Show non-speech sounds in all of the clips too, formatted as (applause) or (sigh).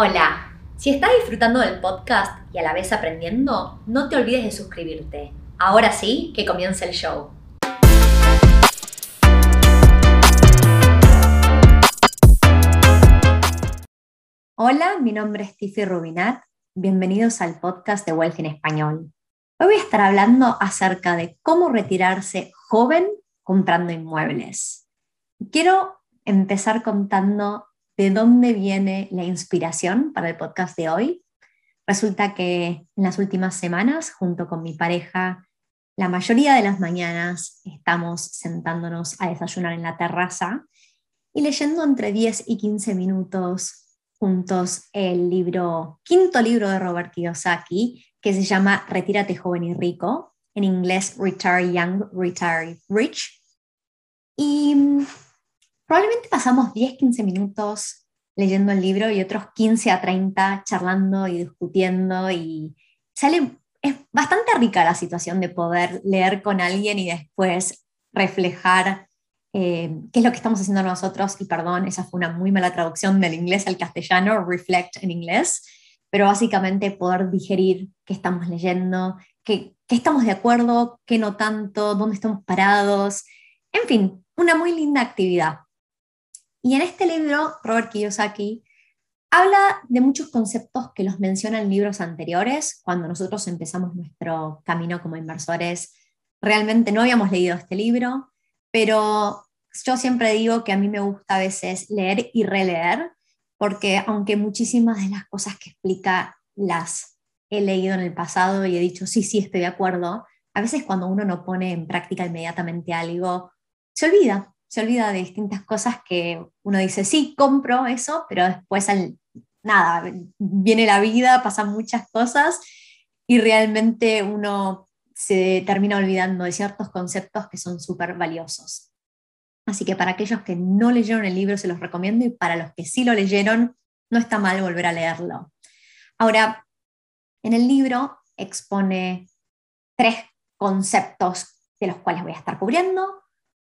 Hola, si estás disfrutando del podcast y a la vez aprendiendo, no te olvides de suscribirte. Ahora sí, que comience el show. Hola, mi nombre es Tiffy Rubinat. Bienvenidos al podcast de Wealth en Español. Hoy voy a estar hablando acerca de cómo retirarse joven comprando inmuebles. Quiero empezar contando de dónde viene la inspiración para el podcast de hoy. Resulta que en las últimas semanas, junto con mi pareja, la mayoría de las mañanas estamos sentándonos a desayunar en la terraza y leyendo entre 10 y 15 minutos juntos el libro, quinto libro de Robert Kiyosaki, que se llama Retírate joven y rico, en inglés Retire Young, Retire Rich. Y probablemente pasamos 10, 15 minutos leyendo el libro y otros 15 a 30 charlando y discutiendo y sale, es bastante rica la situación de poder leer con alguien y después reflejar eh, qué es lo que estamos haciendo nosotros, y perdón, esa fue una muy mala traducción del inglés al castellano, reflect en inglés, pero básicamente poder digerir qué estamos leyendo, qué, qué estamos de acuerdo, qué no tanto, dónde estamos parados, en fin, una muy linda actividad. Y en este libro, Robert Kiyosaki habla de muchos conceptos que los menciona en libros anteriores. Cuando nosotros empezamos nuestro camino como inversores, realmente no habíamos leído este libro, pero yo siempre digo que a mí me gusta a veces leer y releer, porque aunque muchísimas de las cosas que explica las he leído en el pasado y he dicho, sí, sí, estoy de acuerdo, a veces cuando uno no pone en práctica inmediatamente algo, se olvida, se olvida de distintas cosas que uno dice, sí, compro eso, pero después al, nada, viene la vida, pasan muchas cosas y realmente uno se termina olvidando de ciertos conceptos que son súper valiosos. Así que para aquellos que no leyeron el libro se los recomiendo y para los que sí lo leyeron, no está mal volver a leerlo. Ahora, en el libro expone tres conceptos de los cuales voy a estar cubriendo.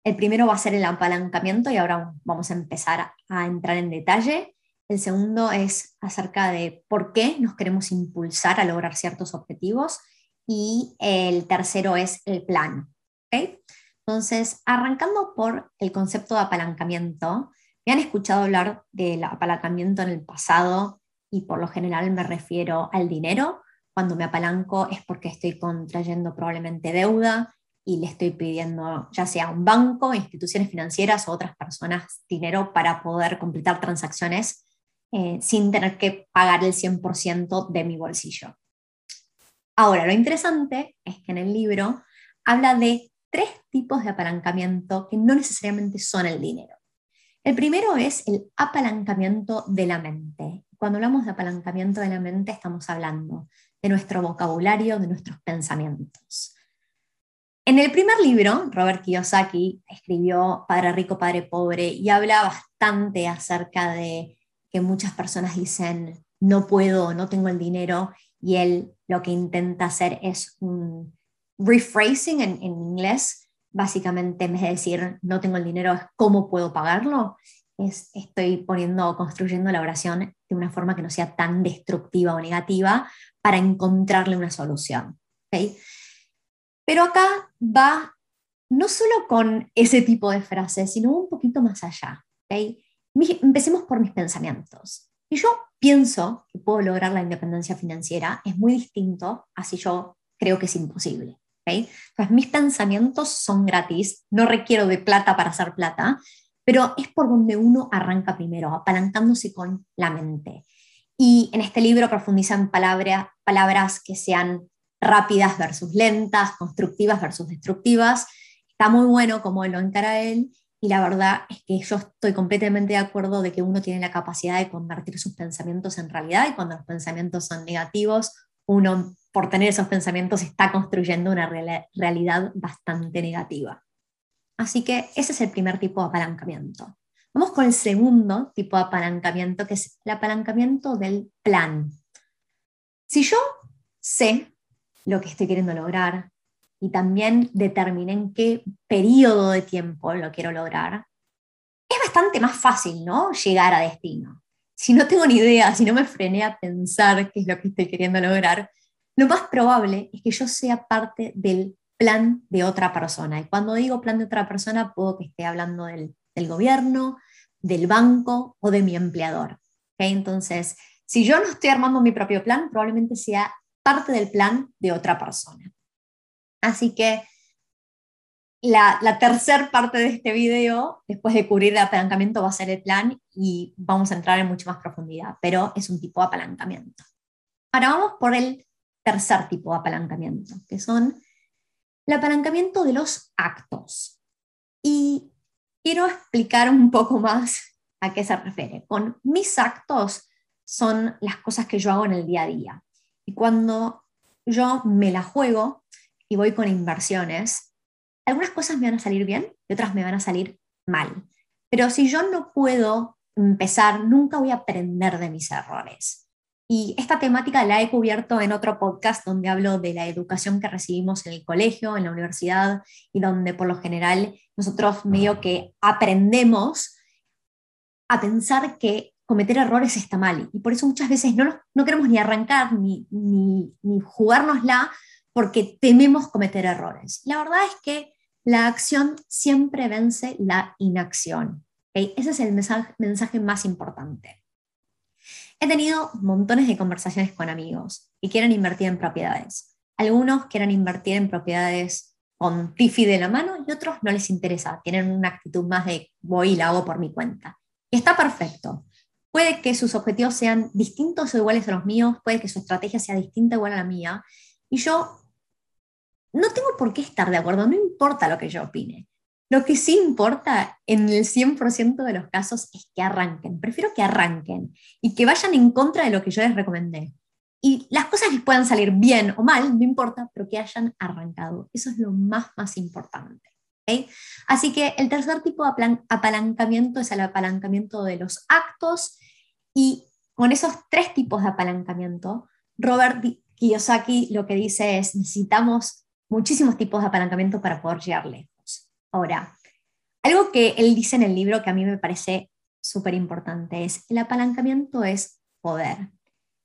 El primero va a ser el apalancamiento y ahora vamos a empezar a entrar en detalle. El segundo es acerca de por qué nos queremos impulsar a lograr ciertos objetivos. Y el tercero es el plan. Entonces, arrancando por el concepto de apalancamiento, me han escuchado hablar del apalancamiento en el pasado y por lo general me refiero al dinero. Cuando me apalanco es porque estoy contrayendo probablemente deuda, y le estoy pidiendo ya sea un banco, instituciones financieras o otras personas dinero para poder completar transacciones eh, sin tener que pagar el 100% de mi bolsillo. Ahora, lo interesante es que en el libro habla de tres tipos de apalancamiento que no necesariamente son el dinero. El primero es el apalancamiento de la mente. Cuando hablamos de apalancamiento de la mente estamos hablando de nuestro vocabulario, de nuestros pensamientos. En el primer libro, Robert Kiyosaki escribió Padre Rico, Padre Pobre y habla bastante acerca de que muchas personas dicen, no puedo, no tengo el dinero, y él lo que intenta hacer es un rephrasing en, inglés, básicamente en vez de decir, no tengo el dinero, es cómo puedo pagarlo, es, estoy poniendo, construyendo la oración de una forma que no sea tan destructiva o negativa para encontrarle una solución. ¿okay? Pero acá va no solo con ese tipo de frases, sino un poquito más allá. Empecemos por mis pensamientos. Si yo pienso que puedo lograr la independencia financiera, es muy distinto a si yo creo que es imposible. Entonces, mis pensamientos son gratis, no requiero de plata para hacer plata, pero es por donde uno arranca primero, apalancándose con la mente. Y en este libro profundizan palabras, palabras que sean rápidas versus lentas, constructivas versus destructivas. Está muy bueno como lo encara él y la verdad es que yo estoy completamente de acuerdo de que uno tiene la capacidad de convertir sus pensamientos en realidad y cuando los pensamientos son negativos, uno por tener esos pensamientos está construyendo una realidad bastante negativa. Así que ese es el primer tipo de apalancamiento. Vamos con el segundo tipo de apalancamiento, que es el apalancamiento del plan. Si yo sé lo que estoy queriendo lograr y también determiné en qué periodo de tiempo lo quiero lograr, es bastante más fácil, ¿no? Llegar a destino. si no tengo ni idea, si no me frené a pensar qué es lo que estoy queriendo lograr, lo más probable es que yo sea parte del plan de otra persona. Y cuando digo plan de otra persona, puedo que esté hablando del, gobierno, del banco o de mi empleador. Entonces, si yo no estoy armando mi propio plan, probablemente sea parte del plan de otra persona. Así que la, la tercera parte de este video, después de cubrir el apalancamiento, va a ser el plan y vamos a entrar en mucha más profundidad, pero es un tipo de apalancamiento. Ahora vamos por el tercer tipo de apalancamiento, que son el apalancamiento de los actos. Y quiero explicar un poco más a qué se refiere. Con mis actos son las cosas que yo hago en el día a día. Y cuando yo me la juego y voy con inversiones, algunas cosas me van a salir bien y otras me van a salir mal. Pero si yo no puedo empezar, nunca voy a aprender de mis errores. Y esta temática la he cubierto en otro podcast donde hablo de la educación que recibimos en el colegio, en la universidad, y donde por lo general nosotros medio que aprendemos a pensar que cometer errores está mal. Y por eso muchas veces no, no queremos ni arrancar ni, ni, ni jugárnosla porque tememos cometer errores. La verdad es que la acción siempre vence la inacción. Ese es el mensaje, mensaje más importante. He tenido montones de conversaciones con amigos que quieren invertir en propiedades. Algunos quieren invertir en propiedades con Tifi de la mano y otros no les interesa, tienen una actitud más de voy y la hago por mi cuenta. Y está perfecto. Puede que sus objetivos sean distintos o iguales a los míos, puede que su estrategia sea distinta o igual a la mía, y yo no tengo por qué estar de acuerdo, no importa lo que yo opine. Lo que sí importa en el 100% de los casos es que arranquen. Prefiero que arranquen y que vayan en contra de lo que yo les recomendé. Y las cosas les puedan salir bien o mal, no importa, pero que hayan arrancado. Eso es lo más, más importante. Así que el tercer tipo de apalancamiento es el apalancamiento de los actos y con esos tres tipos de apalancamiento, Robert Kiyosaki lo que dice es necesitamos muchísimos tipos de apalancamiento para poder llegar lejos. Ahora, algo que él dice en el libro que a mí me parece súper importante es, el apalancamiento es poder.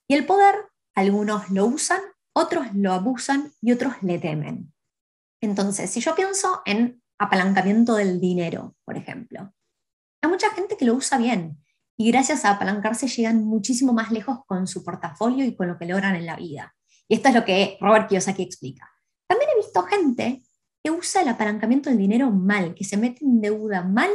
Y el poder, algunos lo usan, otros lo abusan y otros le temen. Entonces, si yo pienso en apalancamiento del dinero, por ejemplo, hay mucha gente que lo usa bien y gracias a apalancarse llegan muchísimo más lejos con su portafolio y con lo que logran en la vida. Y esto es lo que Robert Kiyosaki explica. También he visto gente que usa el apalancamiento del dinero mal, que se mete en deuda mala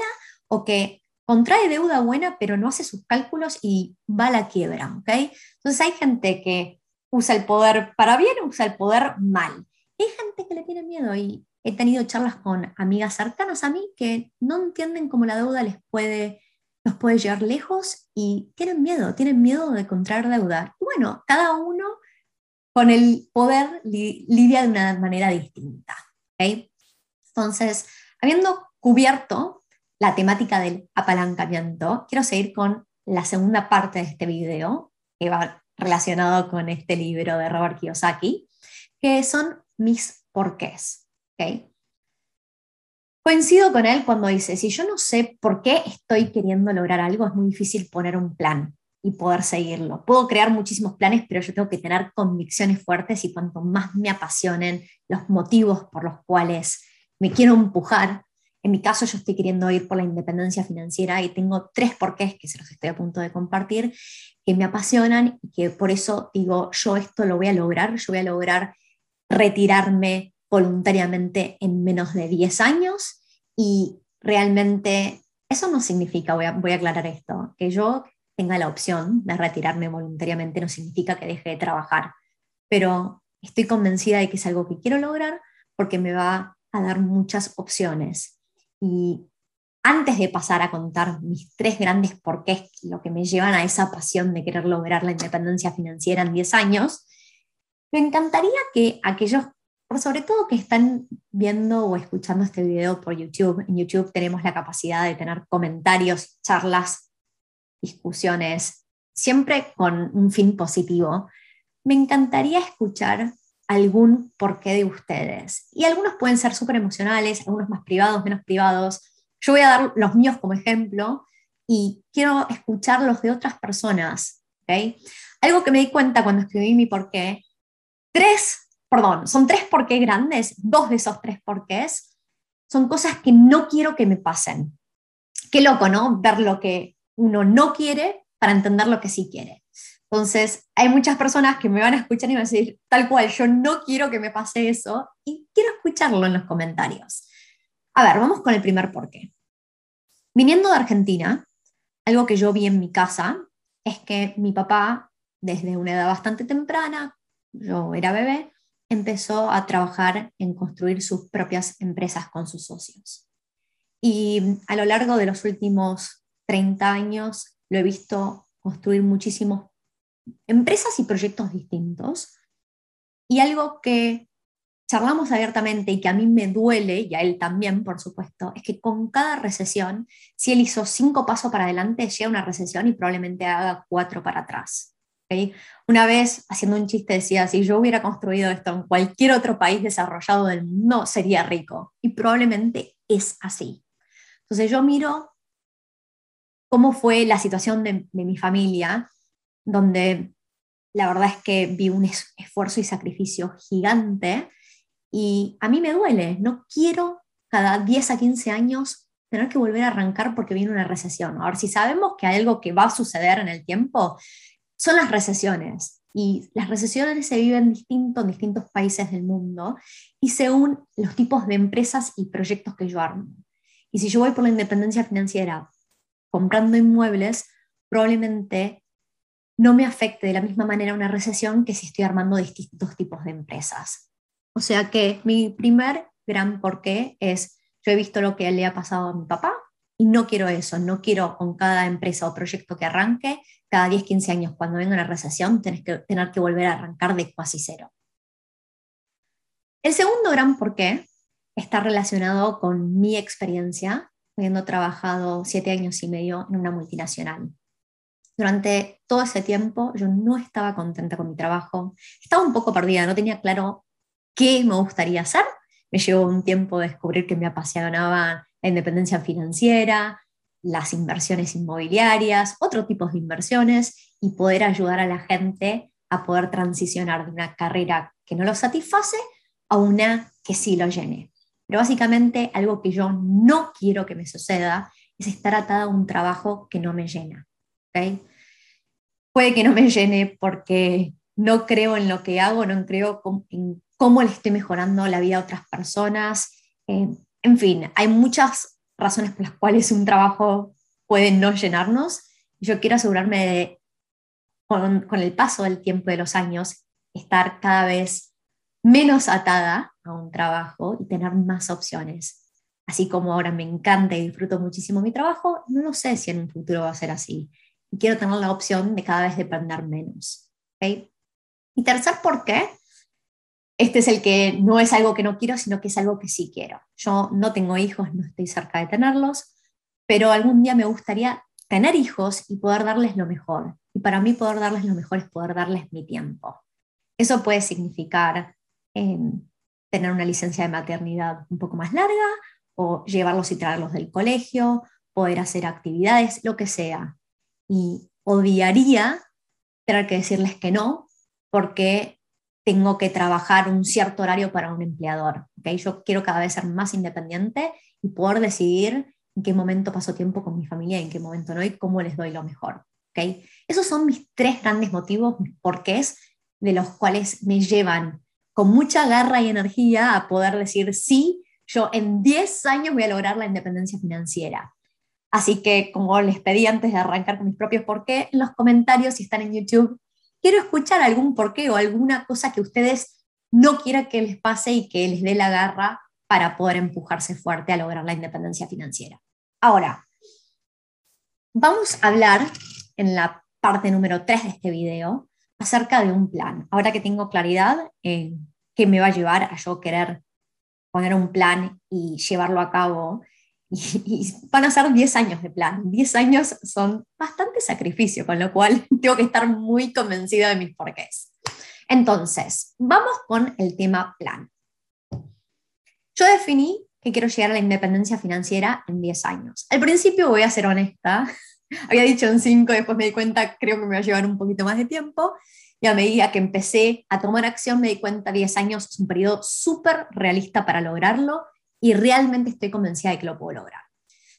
o que contrae deuda buena pero no hace sus cálculos y va a la quiebra. ¿okay? Entonces hay gente que usa el poder para bien, usa el poder mal. hay gente que le tiene miedo y he tenido charlas con amigas cercanas a mí que no entienden cómo la deuda les puede, los puede llevar lejos y tienen miedo, tienen miedo de contraer deuda. Y bueno, cada uno con el poder lidia de una manera distinta. Entonces, habiendo cubierto la temática del apalancamiento, quiero seguir con la segunda parte de este video, que va relacionado con este libro de Robert Kiyosaki, que son mis porqués. Coincido con él cuando dice, si yo no sé por qué estoy queriendo lograr algo, es muy difícil poner un plan y poder seguirlo. Puedo crear muchísimos planes, pero yo tengo que tener convicciones fuertes y cuanto más me apasionen los motivos por los cuales me quiero empujar, en mi caso yo estoy queriendo ir por la independencia financiera y tengo tres porqués que se los estoy a punto de compartir, que me apasionan y que por eso digo, yo esto lo voy a lograr, yo voy a lograr retirarme voluntariamente en menos de 10 años y realmente eso no significa, voy a, voy a aclarar esto, que yo tenga la opción de retirarme voluntariamente no significa que deje de trabajar, pero estoy convencida de que es algo que quiero lograr porque me va a dar muchas opciones. Y antes de pasar a contar mis tres grandes porqués, lo que me llevan a esa pasión de querer lograr la independencia financiera en 10 años, me encantaría que aquellos, sobre todo que están viendo o escuchando este video por YouTube, en YouTube tenemos la capacidad de tener comentarios, charlas discusiones, siempre con un fin positivo, me encantaría escuchar algún porqué de ustedes. Y algunos pueden ser súper emocionales, algunos más privados, menos privados. Yo voy a dar los míos como ejemplo, y quiero escuchar los de otras personas. ¿okay? Algo que me di cuenta cuando escribí mi por qué, tres, perdón, son tres por qué grandes, dos de esos tres porqués son cosas que no quiero que me pasen. Qué loco, ¿no? Ver lo que uno no quiere para entender lo que sí quiere. Entonces, hay muchas personas que me van a escuchar y van a decir, tal cual, yo no quiero que me pase eso y quiero escucharlo en los comentarios. A ver, vamos con el primer porqué. Viniendo de Argentina, algo que yo vi en mi casa es que mi papá, desde una edad bastante temprana, yo era bebé, empezó a trabajar en construir sus propias empresas con sus socios. Y a lo largo de los últimos 30 años lo he visto construir muchísimas empresas y proyectos distintos. Y algo que charlamos abiertamente y que a mí me duele, y a él también, por supuesto, es que con cada recesión, si él hizo cinco pasos para adelante, llega una recesión y probablemente haga cuatro para atrás. Una vez, haciendo un chiste, decía, si yo hubiera construido esto en cualquier otro país desarrollado del mundo, sería rico. Y probablemente es así. Entonces yo miro cómo fue la situación de, de mi familia, donde la verdad es que vi un esfuerzo y sacrificio gigante y a mí me duele, no quiero cada 10 a 15 años tener que volver a arrancar porque viene una recesión. Ahora, si sabemos que hay algo que va a suceder en el tiempo, son las recesiones. Y las recesiones se viven distinto en distintos países del mundo y según los tipos de empresas y proyectos que yo armo. Y si yo voy por la independencia financiera comprando inmuebles, probablemente no me afecte de la misma manera una recesión que si estoy armando distintos tipos de empresas. O sea que mi primer gran porqué es, yo he visto lo que le ha pasado a mi papá y no quiero eso, no quiero con cada empresa o proyecto que arranque, cada 10, 15 años, cuando venga una recesión, tenés que, tener que volver a arrancar de casi cero. El segundo gran porqué está relacionado con mi experiencia, habiendo trabajado siete años y medio en una multinacional. Durante todo ese tiempo yo no estaba contenta con mi trabajo, estaba un poco perdida, no tenía claro qué me gustaría hacer. Me llevó un tiempo descubrir que me apasionaba la independencia financiera, las inversiones inmobiliarias, otro tipo de inversiones y poder ayudar a la gente a poder transicionar de una carrera que no lo satisface a una que sí lo llene. Pero básicamente algo que yo no quiero que me suceda es estar atada a un trabajo que no me llena. Puede que no me llene porque no creo en lo que hago, no creo en cómo le estoy mejorando la vida a otras personas. Eh, en fin, hay muchas razones por las cuales un trabajo puede no llenarnos. Yo quiero asegurarme de, con, con el paso del tiempo de los años, estar cada vez menos atada a un trabajo y tener más opciones. Así como ahora me encanta y disfruto muchísimo mi trabajo, no lo sé si en un futuro va a ser así. Y quiero tener la opción de cada vez depender menos. ¿okay? Y tercer por qué este es el que no es algo que no quiero, sino que es algo que sí quiero. Yo no tengo hijos, no estoy cerca de tenerlos, pero algún día me gustaría tener hijos y poder darles lo mejor. Y para mí poder darles lo mejor es poder darles mi tiempo. Eso puede significar em, tener una licencia de maternidad un poco más larga o llevarlos y traerlos del colegio, poder hacer actividades, lo que sea. Y odiaría tener que decirles que no, porque tengo que trabajar un cierto horario para un empleador. ¿okay? Yo quiero cada vez ser más independiente y poder decidir en qué momento paso tiempo con mi familia y en qué momento no y cómo les doy lo mejor. ¿okay? Esos son mis tres grandes motivos, mis porqués, de los cuales me llevan con mucha garra y energía a poder decir sí, yo en 10 años voy a lograr la independencia financiera. Así que, como les pedí antes de arrancar con mis propios porqués, en los comentarios, si están en YouTube, quiero escuchar algún porqué o alguna cosa que ustedes no quieran que les pase y que les dé la garra para poder empujarse fuerte a lograr la independencia financiera. Ahora, vamos a hablar en la parte número 3 de este video acerca de un plan. Ahora que tengo claridad en qué me va a llevar a yo querer poner un plan y llevarlo a cabo y, van a ser 10 años de plan. 10 años son bastante sacrificio, con lo cual (laughs) tengo que estar muy convencida de mis porqués. Entonces, vamos con el tema plan. Yo definí que quiero llegar a la independencia financiera en 10 años. Al principio voy a ser honesta, (laughs) había dicho en 5, después me di cuenta, creo que me va a llevar un poquito más de tiempo, y a medida que empecé a tomar acción me di cuenta 10 años es un periodo súper realista para lograrlo y realmente estoy convencida de que lo puedo lograr.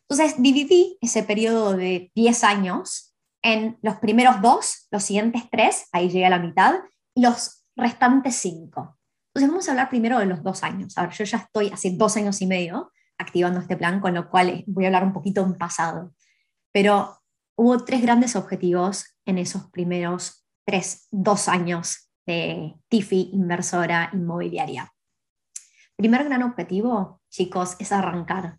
Entonces dividí ese periodo de 10 años en los primeros dos, los siguientes tres, ahí llegué la mitad, y los restantes cinco. Entonces vamos a hablar primero de los dos años. A ver, yo ya estoy hace dos años y medio activando este plan, con lo cual voy a hablar un poquito en pasado. Pero hubo tres grandes objetivos en esos primeros tres, dos años de Tifi inversora inmobiliaria. Primer gran objetivo, chicos, es arrancar.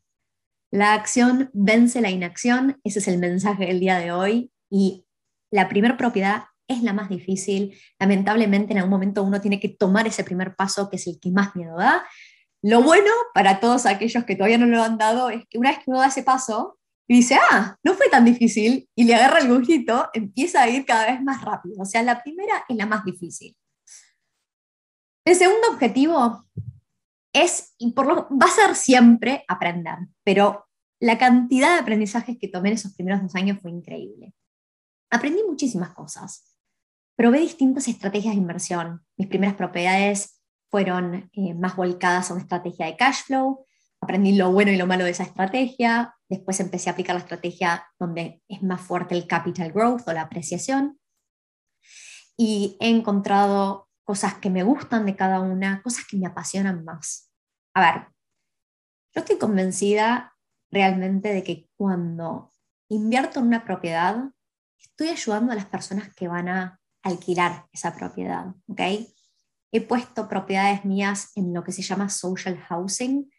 La acción vence la inacción, ese es el mensaje del día de hoy. Y la primera propiedad es la más difícil. Lamentablemente en algún momento uno tiene que tomar ese primer paso que es el que más miedo da. Lo bueno para todos aquellos que todavía no lo han dado es que una vez que uno da ese paso y dice, ah, no fue tan difícil, y le agarra el gustito, empieza a ir cada vez más rápido. O sea, la primera es la más difícil. El segundo objetivo es, y por lo, va a ser siempre aprender, pero la cantidad de aprendizajes que tomé en esos primeros dos años fue increíble. Aprendí muchísimas cosas. Probé distintas estrategias de inversión. Mis primeras propiedades fueron eh, más volcadas a una estrategia de cash flow. Aprendí lo bueno y lo malo de esa estrategia. Después empecé a aplicar la estrategia donde es más fuerte el capital growth o la apreciación. Y he encontrado cosas que me gustan de cada una, cosas que me apasionan más. A ver, yo estoy convencida realmente de que cuando invierto en una propiedad, estoy ayudando a las personas que van a alquilar esa propiedad, ¿ok? He puesto propiedades mías en lo que se llama social housing,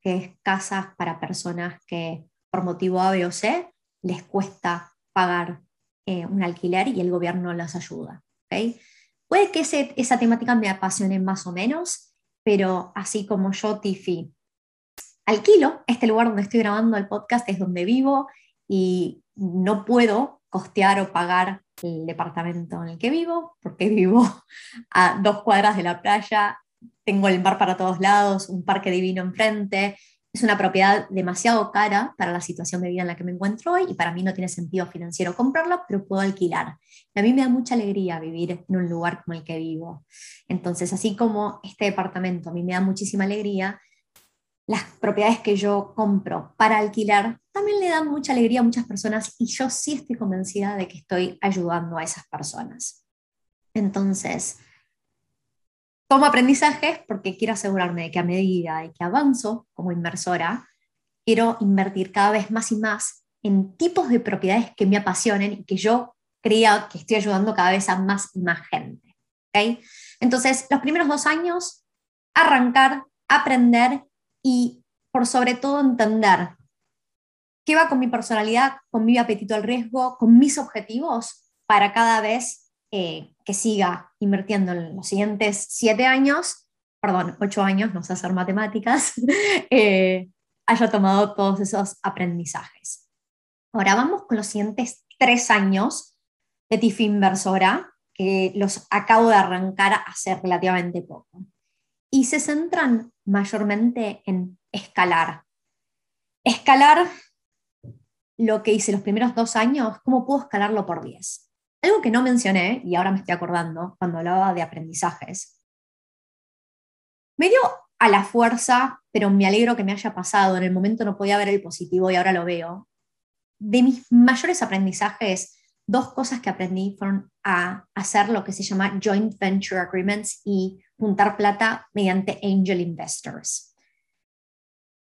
que es casas para personas que por motivo A, B o C les cuesta pagar eh, un alquiler y el gobierno las ayuda, ¿ok? Puede que esa temática me apasione más o menos, pero así como yo, Tiffy, alquilo, este lugar donde estoy grabando el podcast es donde vivo y no puedo costear o pagar el departamento en el que vivo, porque (laughs) vivo a dos cuadras de la playa, tengo el mar para todos lados, un parque divino enfrente, es una propiedad demasiado cara para la situación de vida en la que me encuentro hoy y para mí no tiene sentido financiero comprarla, pero puedo alquilar. Y a mí me da mucha alegría vivir en un lugar como el que vivo. Entonces, así como este departamento a mí me da muchísima alegría, las propiedades que yo compro para alquilar también le dan mucha alegría a muchas personas y yo sí estoy convencida de que estoy ayudando a esas personas. Entonces, tomo aprendizajes porque quiero asegurarme de que a medida de que avanzo como inversora, quiero invertir cada vez más y más en tipos de propiedades que me apasionen y que yo crea que estoy ayudando cada vez a más y más gente. ¿okay? Entonces, los primeros dos años, arrancar, aprender y por sobre todo entender qué va con mi personalidad, con mi apetito al riesgo, con mis objetivos para cada vez eh, que siga invirtiendo en los siguientes siete años, perdón, ocho años, no sé hacer matemáticas, (laughs) eh, haya tomado todos esos aprendizajes. Ahora vamos con los siguientes tres años de TIFI inversora, que los acabo de arrancar hace relativamente poco. Y se centran mayormente en escalar. Escalar lo que hice los primeros dos años, ¿cómo puedo escalarlo por 10? Algo que no mencioné, y ahora me estoy acordando, cuando hablaba de aprendizajes. Medio a la fuerza, pero me alegro que me haya pasado. En el momento no podía ver el positivo y ahora lo veo. De mis mayores aprendizajes, dos cosas que aprendí fueron a hacer lo que se llama joint venture agreements y juntar plata mediante angel investors.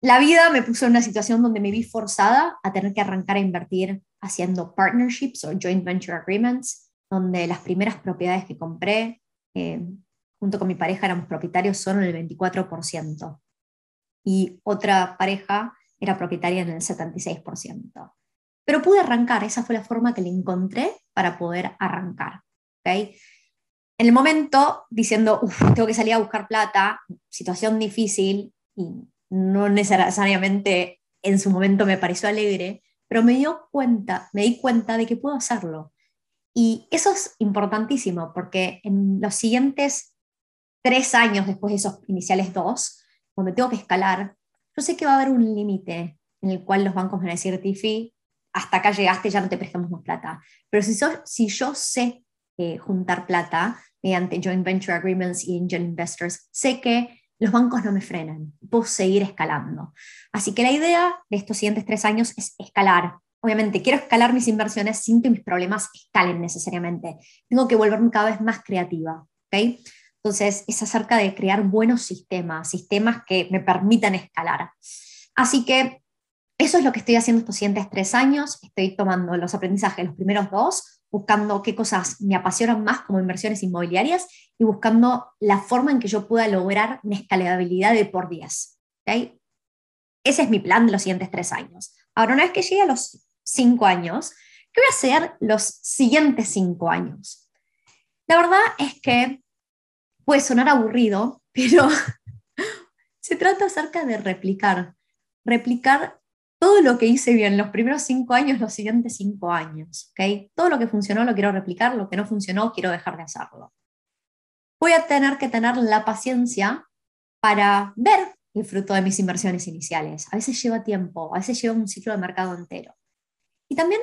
La vida me puso en una situación donde me vi forzada a tener que arrancar a invertir haciendo partnerships o joint venture agreements, donde las primeras propiedades que compré, eh, junto con mi pareja, éramos propietarios solo en el 24%. Y otra pareja era propietaria en el 76%. Pero pude arrancar, esa fue la forma que le encontré para poder arrancar. ¿okay? En el momento, diciendo, tengo que salir a buscar plata, situación difícil, y no necesariamente en su momento me pareció alegre, pero me dio cuenta, me di cuenta de que puedo hacerlo. Y eso es importantísimo, porque en los siguientes tres años después de esos iniciales dos, donde tengo que escalar, yo sé que va a haber un límite en el cual los bancos van a decir, Tiffy, hasta acá llegaste, ya no te prestamos más plata. Pero si, si yo sé eh, juntar plata mediante joint venture agreements y angel investors, sé que los bancos no me frenan, puedo seguir escalando. Así que la idea de estos siguientes tres años es escalar. Obviamente, quiero escalar mis inversiones sin que mis problemas escalen necesariamente. Tengo que volverme cada vez más creativa. ¿okay? Entonces, es acerca de crear buenos sistemas, sistemas que me permitan escalar. Así que eso es lo que estoy haciendo estos siguientes tres años. Estoy tomando los aprendizajes, los primeros dos, buscando qué cosas me apasionan más como inversiones inmobiliarias y buscando la forma en que yo pueda lograr una escalabilidad de por 10. Ese es mi plan de los siguientes tres años. Ahora, una vez que llegue a los cinco años, ¿qué voy a hacer los siguientes cinco años? La verdad es que puede sonar aburrido, (laughs) pero se trata acerca de replicar. Replicar todo lo que hice bien los primeros cinco años, los siguientes cinco años. ¿okay? Todo lo que funcionó lo quiero replicar, lo que no funcionó quiero dejar de hacerlo. Voy a tener que tener la paciencia para ver el fruto de mis inversiones iniciales. A veces lleva tiempo, a veces lleva un ciclo de mercado entero. Y también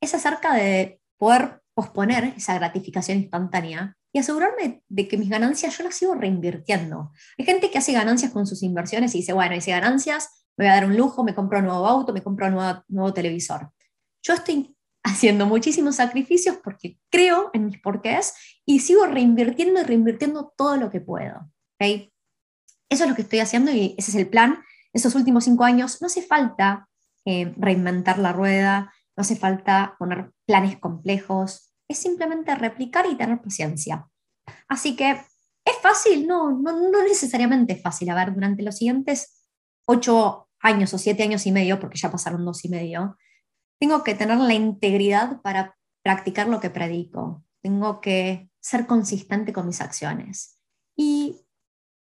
es acerca de poder posponer esa gratificación instantánea y asegurarme de que mis ganancias yo las sigo reinvirtiendo. Hay gente que hace ganancias con sus inversiones y dice, bueno, hice ganancias, me voy a dar un lujo, me compro un nuevo auto, me compro un nuevo, televisor. Yo estoy (laughs) haciendo muchísimos sacrificios porque creo en mis porqués y sigo reinvirtiendo y reinvirtiendo todo lo que puedo. ¿okay? Eso es lo que estoy haciendo y ese es el plan. Estos últimos cinco años no hace falta eh, reinventar la rueda, no hace falta poner planes complejos, es simplemente replicar y tener paciencia. Así que, ¿es fácil? No, no, no necesariamente es fácil. A ver, durante los siguientes ocho años o siete años y medio, porque ya pasaron dos y medio, tengo que tener la integridad para practicar lo que predico. Tengo que ser consistente con mis acciones. Y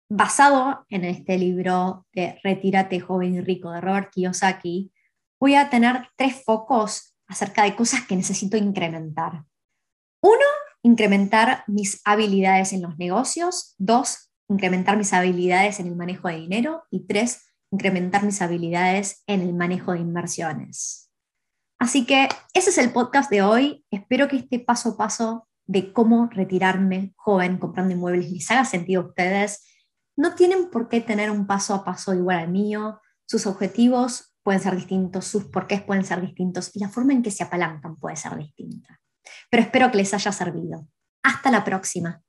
basado en este libro de Retírate joven y rico de Robert Kiyosaki, voy a tener tres focos acerca de cosas que necesito incrementar. Uno, incrementar mis habilidades en los negocios. Dos, incrementar mis habilidades en el manejo de dinero. Y tres, incrementar mis habilidades en el manejo de inversiones. Así que ese es el podcast de hoy. Espero que este paso a paso de cómo retirarme joven comprando inmuebles les haga sentido a ustedes. No tienen por qué tener un paso a paso igual al mío. Sus objetivos pueden ser distintos, sus porqués pueden ser distintos y la forma en que se apalancan puede ser distinta. Pero espero que les haya servido. Hasta la próxima.